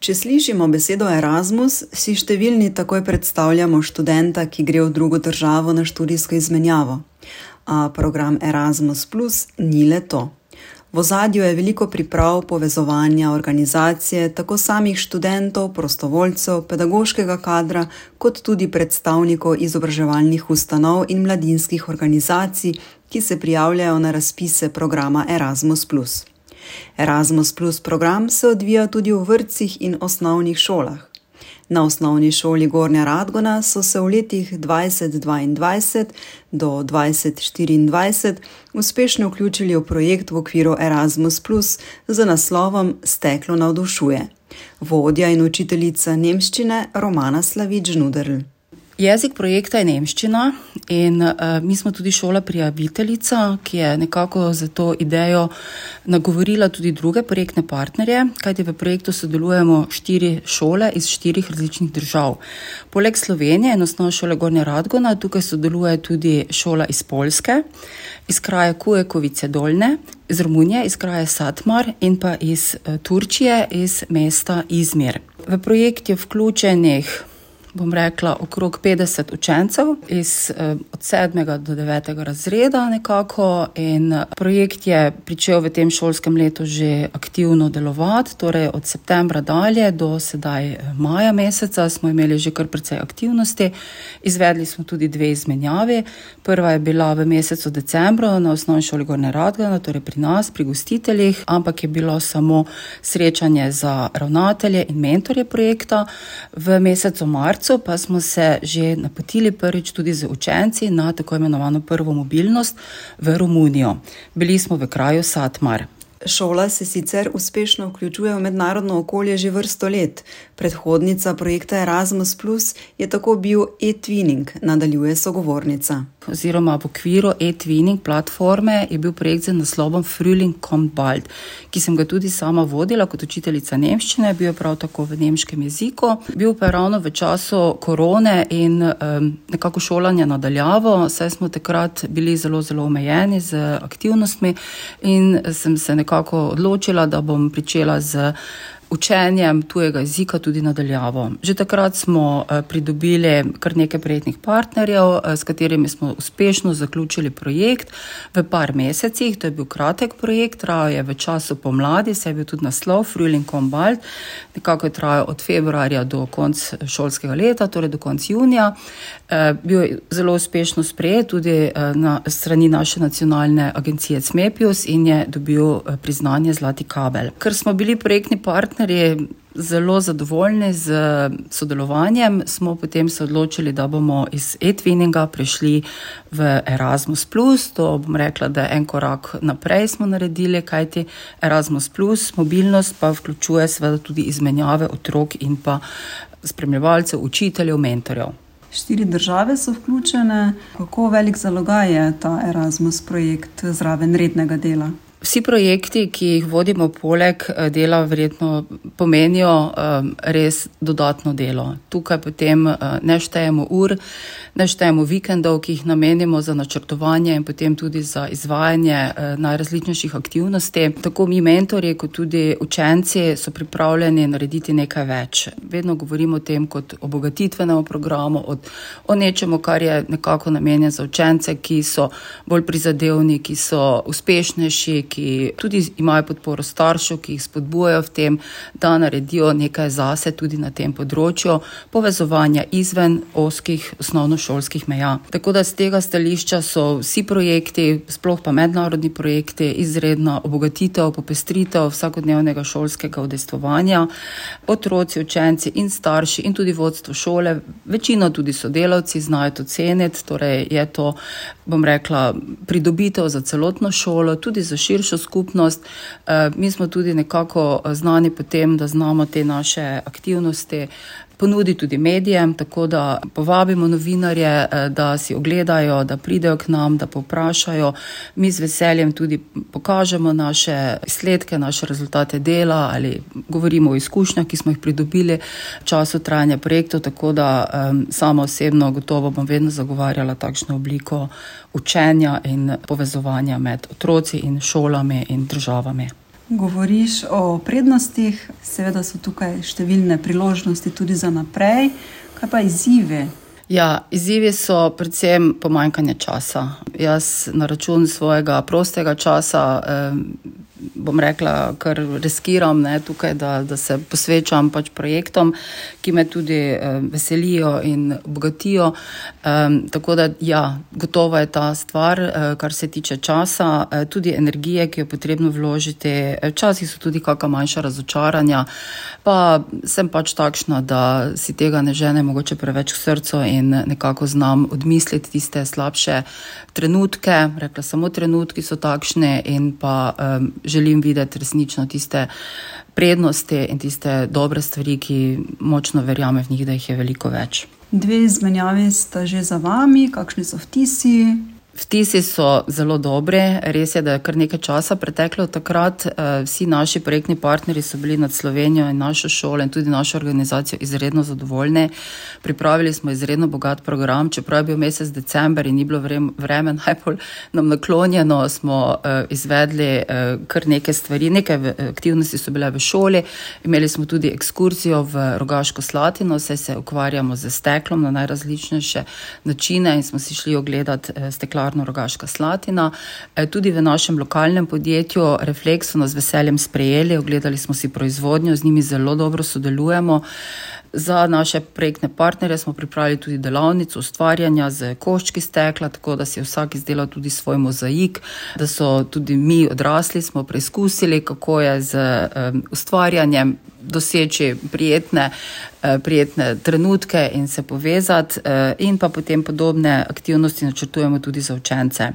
Če slišimo besedo Erasmus, si številni takoj predstavljamo študenta, ki gre v drugo državo na študijsko izmenjavo. A program Erasmus Plus ni le to. V ozadju je veliko priprav, povezovanja, organizacije, tako samih študentov, prostovoljcev, pedagoškega kadra, kot tudi predstavnikov izobraževalnih ustanov in mladinskih organizacij, ki se prijavljajo na razpise programa Erasmus. Erasmus Plus program se odvija tudi v vrtcih in osnovnih šolah. Na osnovni šoli Gornja Radgona so se v letih 2022 do 2024 uspešno vključili v projekt v okviru Erasmus Plus z naslovom Steklo navdušuje. Vodja in učiteljica nemščine Romana Slavič Nuderl. Jezik projekta je nemščina in uh, mi smo tudi šola prijaviteljica, ki je nekako za to idejo nagovorila tudi druge projektne partnerje, kajti v projektu sodelujemo štiri šole iz štirih različnih držav. Poleg Slovenije in osnovne šole Gornja Radgona, tukaj sodeluje tudi šola iz Polske, iz kraja Kujekovice Dolne, iz Romunije, iz kraja Satmar in pa iz uh, Turčije, iz mesta Izmir. V projekt je vključenih bom rekla, okrog 50 učencev iz eh, od 7. do 9. razreda nekako in eh, projekt je pričel v tem šolskem letu že aktivno delovati, torej od septembra dalje do sedaj eh, maja meseca smo imeli že kar precej aktivnosti. Izvedli smo tudi dve izmenjavi. Prva je bila v mesecu decembru na osnovni šoli Gorne Radgana, torej pri nas, pri gostiteljih, ampak je bilo samo srečanje za ravnatelje in mentorje projekta. V mesecu marcu marcu pa smo se že napotili prvič tudi z učenci na tako imenovano prvo mobilnost v Romunijo. Bili smo v kraju Satmar. Šola se sicer uspešno vključuje v mednarodno okolje že vrsto let. Predhodnica projekta Erasmus je tako bil e-twinning, nadaljuje sogovornica. Oziroma, v okviru e-twinning platforme je bil projekt z naslovom Frühling kommt bald, ki sem ga tudi sama vodila kot učiteljica nemščine, bil je prav tako v nemškem jeziku. Bil pa je ravno v času korone in um, nekako šolanja nadaljavo, saj smo takrat bili zelo, zelo omejeni z aktivnostmi in sem se nekako odločila, da bom pričela z učenjem tujega jezika tudi nadaljavo. Že takrat smo eh, pridobili kar nekaj prijetnih partnerjev, eh, s katerimi smo uspešno zaključili projekt v par mesecih. To je bil kratek projekt, trajal je v času pomladi, se je bil tudi naslov Frühling Kombalt, nekako je trajal od februarja do konca šolskega leta, torej do konca junija. Eh, bil je zelo uspešno sprejet tudi na strani naše nacionalne agencije CMEPIUS in je dobil priznanje Zlati kabel. Ker smo bili projektni partnerji, partnerji zelo zadovoljni z sodelovanjem, smo potem se odločili, da bomo iz e-twinninga prišli v Erasmus. To bom rekla, da je en korak naprej smo naredili, kajti Erasmus, mobilnost pa vključuje seveda tudi izmenjave otrok in pa spremljevalcev, učiteljev, mentorjev. Štiri države so vključene. Kako velik zalogaj je ta Erasmus projekt zraven rednega dela? Vsi projekti, ki jih vodimo poleg eh, dela, verjetno pomenijo um, res dodatno delo. Tukaj potem uh, ne štejemo ur, ne štejemo vikendov, ki jih namenimo za načrtovanje in potem tudi za izvajanje najrazličnejših aktivnosti. Tako mi, mentori, kot tudi učenci, so pripravljeni narediti nekaj več. Vedno govorimo o tem kot o obogatitvenem programu, od, o nečemu, kar je nekako namenjeno za učence, ki so bolj prizadevni, ki so uspešnejši ki tudi imajo podporo staršev, ki jih spodbujajo v tem, da naredijo nekaj zase tudi na tem področju povezovanja izven oskih osnovnošolskih meja. Tako da z tega stališča so vsi projekti, sploh pa mednarodni projekti, izredna obogatitev, popestritev vsakodnevnega šolskega udejstvovanja. Otroci, učenci in starši in tudi vodstvo šole, večino tudi sodelavci znajo to ceniti, torej je to, bom rekla, pridobitev za celotno šolo, tudi za širšo širšo skupnost. Eh, mi smo tudi nekako eh, znani po tem, da znamo te naše aktivnosti ponudi tudi medijem, tako da povabimo novinarje, eh, da si ogledajo, da pridejo k nam, da poprašajo. Mi z veseljem tudi pokažemo naše izsledke, naše rezultate dela ali govorimo o izkušnjah, ki smo jih pridobili v času trajanja projektov. Tako da um, sama osebno gotovo bom vedno zagovarjala takšno obliko učenja in povezovanja med otroci in šolami in državami. Govoriš o prednostih, seveda so tukaj številne priložnosti tudi za naprej. Kaj pa izzive? Ja, izzivi so predvsem pomanjkanje časa. Jaz na račun svojega prostega časa. Eh, bom rekla, kar riskiram ne, tukaj, da, da se posvečam pač projektom, ki me tudi eh, veselijo in bogatijo. Um, tako da, ja, gotovo je ta stvar, eh, kar se tiče časa, eh, tudi energije, ki jo je potrebno vložiti. Včasih so tudi kakšna manjša razočaranja, pa sem pač takšna, da si tega ne žene mogoče preveč k srcu in nekako znam odmisliti tiste slabše trenutke. Rekla, samo trenutki so takšne in pa um, želim videti resnično tiste prednosti in tiste dobre stvari, ki močno verjamem v njih, da jih je veliko več. Dve izmenjavi sta že za vami, kakšni so vtisi? Vtisi so zelo dobri. Res je, da je kar nekaj časa preteklo od takrat. Eh, vsi naši projektni partnerji so bili nad Slovenijo in našo šolo in tudi našo organizacijo izredno zadovoljni. Pripravili smo izredno bogat program, čeprav je bil mesec december in ni bilo vreme najbolj nam naklonjeno, smo eh, izvedli eh, kar nekaj stvari. Nekaj aktivnosti so bile v šoli, imeli smo tudi ekskurzijo v Rogaško Slatino, se ukvarjamo z steklom na najrazličnejše načine in smo si šli ogledati steklar Tovarno Rogaška Slatina. E, tudi v našem lokalnem podjetju Reflex so nas veseljem sprejeli, ogledali smo si proizvodnjo, z njimi zelo dobro sodelujemo. Za naše projektne partnere smo pripravili tudi delavnico ustvarjanja z koščki stekla, tako da si je vsak izdelal tudi svoj mozaik, da so tudi mi odrasli, smo preizkusili, kako je z um, ustvarjanjem doseči prijetne, eh, prijetne trenutke in se povezati, eh, in pa potem podobne aktivnosti načrtujemo tudi za učence.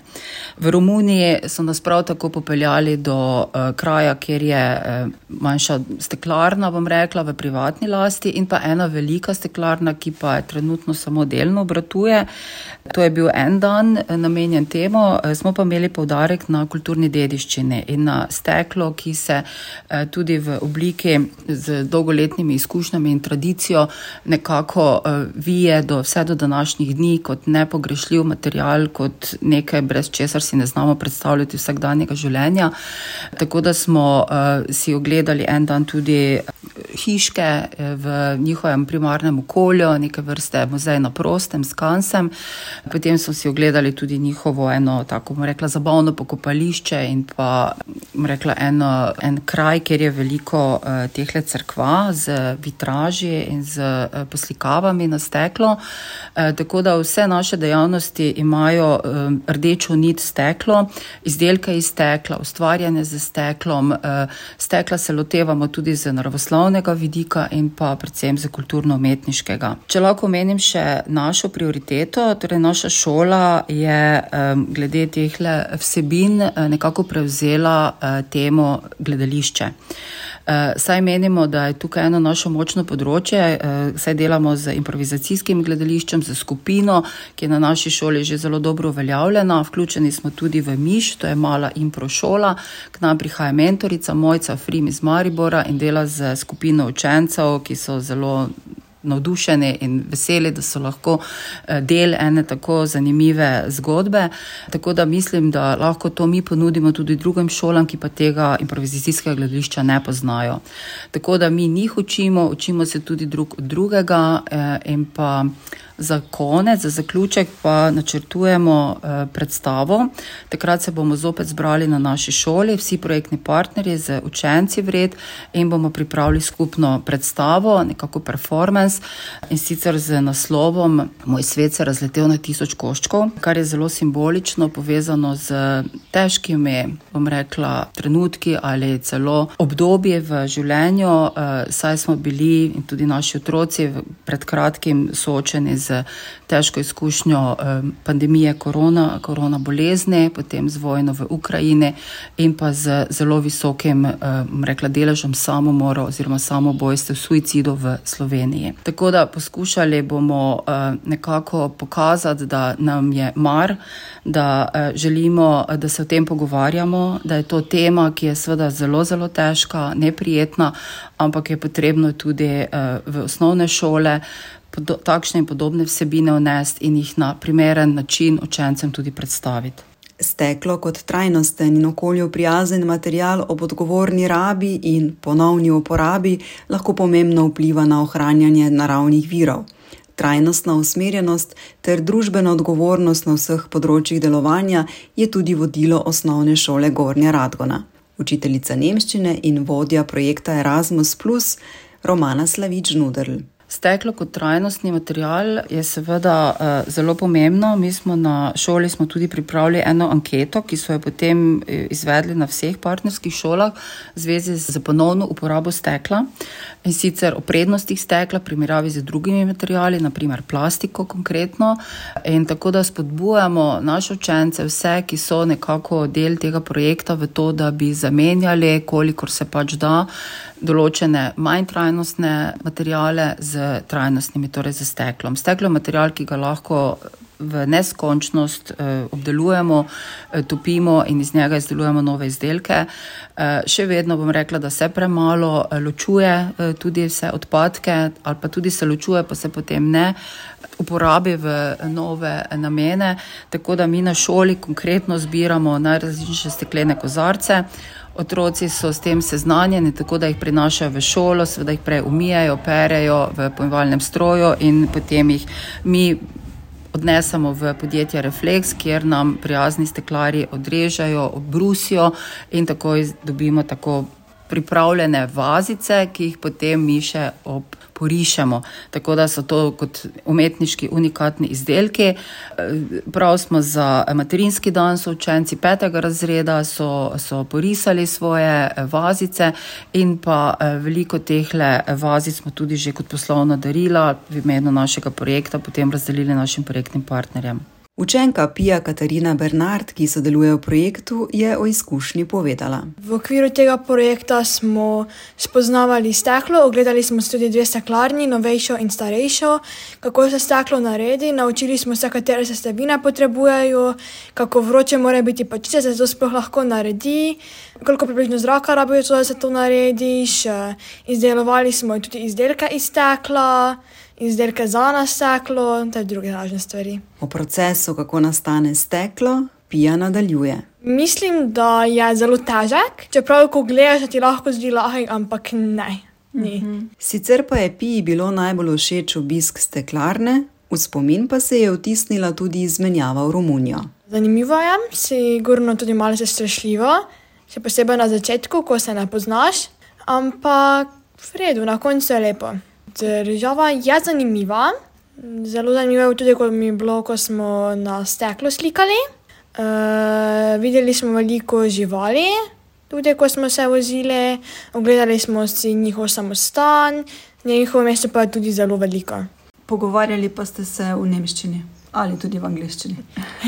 V Romuniji so nas prav tako popeljali do eh, kraja, kjer je manjša steklarna, bom rekla, v privatni lasti, in pa ena velika steklarna, ki pa je trenutno samo delno obratuje. To je bil en dan namenjen temu, smo pa imeli poudarek na kulturni dediščini in na steklo, ki se tudi v obliki z dolgoletnimi izkušnjami in tradicijo nekako uh, vije do vse do današnjih dni kot nepogrešljiv material, kot nekaj, brez česar si ne znamo predstavljati vsakdanjega življenja. Tako da smo uh, si ogledali en dan tudi hiške eh, v njihovem primarnem okolju, neke vrste muzej na prostem s kansem. Potem smo si ogledali tudi njihovo eno tako, bomo rekla, zabavno pokopališče in pa, rekla, eno, en kraj, kjer je veliko uh, teh crkva z vitraži in z uh, poslikavami na steklo. Uh, tako da vse naše dejavnosti imajo um, rdečo nit steklo, izdelke iz stekla, ustvarjanje z steklom. Uh, stekla se lotevamo tudi z naravoslovnega kulturnega vidika in pa predvsem za kulturno-umetniškega. Če lahko omenim še našo prioriteto, torej naša šola je glede teh vsebin uh, nekako prevzela uh, temo gledališče. Uh, saj menimo, da je tukaj eno naše močno področje, uh, saj delamo z improvizacijskim gledališčem, z skupino, ki je na naši šoli že zelo dobro uveljavljena. Vključeni smo tudi v Miš, to je mala impro šola, k nam prihaja mentorica Mojca Frim iz Maribora in dela z skupino učencev, ki so zelo navdušeni in veseli, da so lahko eh, del ene tako zanimive zgodbe. Tako da mislim, da lahko to mi ponudimo tudi drugim šolam, ki pa tega improvizacijskega gledališča ne poznajo. Tako da mi njih učimo, učimo se tudi drug od drugega eh, in pa. Za konec, za zaključek pa načrtujemo eh, predstavo. Takrat se bomo zopet zbrali na naši šoli, vsi projektni partnerji z učenci vred in bomo pripravili skupno predstavo, nekako performance in sicer z naslovom Moj svet se razletel na tisoč koščkov, kar je zelo simbolično povezano z težkimi, bom rekla, trenutki ali celo obdobje v življenju, eh, saj smo bili in tudi naši otroci pred kratkim soočeni z z težko izkušnjo pandemije korona, korona bolezni, potem z vojno v Ukrajini in pa z zelo visokim rekla, deležem samomora oziroma samobojstev, suicidov v Sloveniji. Tako da poskušali bomo nekako pokazati, da nam je mar, da želimo, da se o tem pogovarjamo, da je to tema, ki je seveda zelo, zelo težka, neprijetna, ampak je potrebno tudi v osnovne šole takšne in podobne vsebine vnesti in jih na primeren način učencem tudi predstaviti. Steklo kot trajnosten in okolju prijazen material ob odgovorni rabi in ponovni uporabi lahko pomembno vpliva na ohranjanje naravnih virov. Trajnostna usmerjenost ter družbena odgovornost na vseh področjih delovanja je tudi vodilo osnovne šole Gornja Radgona. Učiteljica nemščine in vodja projekta Erasmus, Romana Slavič-Nudrl. Steklo kot trajnostni material je seveda uh, zelo pomembno. Mi smo na šoli smo tudi pripravili eno anketo, ki so jo potem eh, izvedli na vseh partnerskih šolah v zvezi z ponovno uporabo stekla in sicer o prednostih stekla, primerjavi z drugimi materiali, naprimer plastiko konkretno. In tako da spodbujamo naše učence, vse, ki so nekako del tega projekta, v to, da bi zamenjali, kolikor se pač da, določene manj trajnostne materiale z trajnostnimi, torej z steklom. Steklo je material, ki ga lahko v neskončnost eh, obdelujemo, eh, topimo in iz njega izdelujemo nove izdelke. Eh, še vedno bom rekla, da se premalo ločuje tudi vse odpadke, ali pa tudi se ločuje, pa se potem ne uporabi v nove namene. Tako da mi na šoli konkretno zbiramo najrazličnejše steklene kozarce. Otroci so s tem seznanjeni, tako da jih prinašajo v šolo, seveda jih prej umijajo, perejo v pomivalnem stroju in potem jih mi odnesemo v podjetje Reflex, kjer nam prijazni steklari odrežejo, obrusijo in tako dobimo tako pripravljene vazice, ki jih potem mi še oporišemo. Tako da so to kot umetniški unikatni izdelki. Prav smo za materinski dan, so učenci petega razreda, so, so porisali svoje vazice in pa veliko teh vazic smo tudi že kot poslovna darila v imenu našega projekta potem razdelili našim projektnim partnerjem. Učenka Pija Katarina Bernard, ki sodeluje v projektu, je o izkušnji povedala. V okviru tega projekta smo spoznavali steklo, ogledali smo tudi dve steklarni, novejšo in starejšo, kako se steklo naredi, naučili smo se, katere sestavine potrebujejo, kako vroče mora biti pačice, da se to sploh lahko naredi, koliko približno zraka rabijo, da se to narediš. Izdelovali smo tudi izdelke iz stekla izdelke za nasteklo in te druge važne stvari. O procesu, kako nastane steklo, Pija nadaljuje. Mislim, da je zelo težek, čeprav ko gledaš, ti lahko zdi lahek, ampak ne. Ni. Mhm. Sicer pa je Piji bilo najbolj všeč obisk steklarne, v spomin pa se je vtisnila tudi izmenjava v Romunijo. Zanimivo je, sigurno tudi malo strašljivo, še posebej na začetku, ko se ne poznaš, ampak v redu, na koncu je lepo. Država je zanimiva. Zelo zanimivo je tudi, ko mi je bilo, ko smo na steklo slikali. Uh, videli smo veliko živali, tudi ko smo se vozili, ogledali smo si njihov samostan, njihovo mesto pa je tudi zelo veliko. Pogovarjali pa ste se v nemščini ali tudi v angliščini?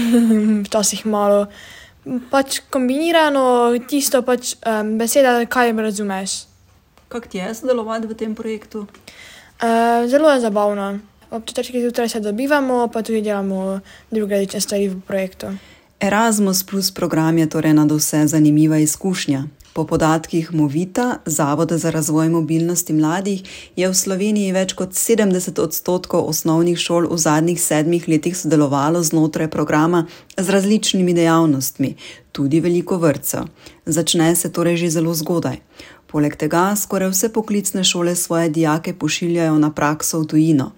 Včasih malo. Pač kombinirano tisto, pač, um, beseda, kaj razumeš. Kako ti je sodelovati v tem projektu? Uh, zelo je zabavno. Ob četrtek zjutraj se dobivamo, pa tudi delamo druge različne stvari v projektu. Erasmus Plus program je torej nad vse zanimiva izkušnja. Po podatkih Movita, Zavoda za razvoj mobilnosti mladih, je v Sloveniji več kot 70 odstotkov osnovnih šol v zadnjih sedmih letih sodelovalo znotraj programa z različnimi dejavnostmi, tudi veliko vrtcev. Začne se torej že zelo zgodaj. Poleg tega skoraj vse poklicne šole svoje dijake pošiljajo na prakso v tujino,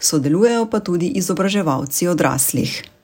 sodelujejo pa tudi izobraževalci odraslih.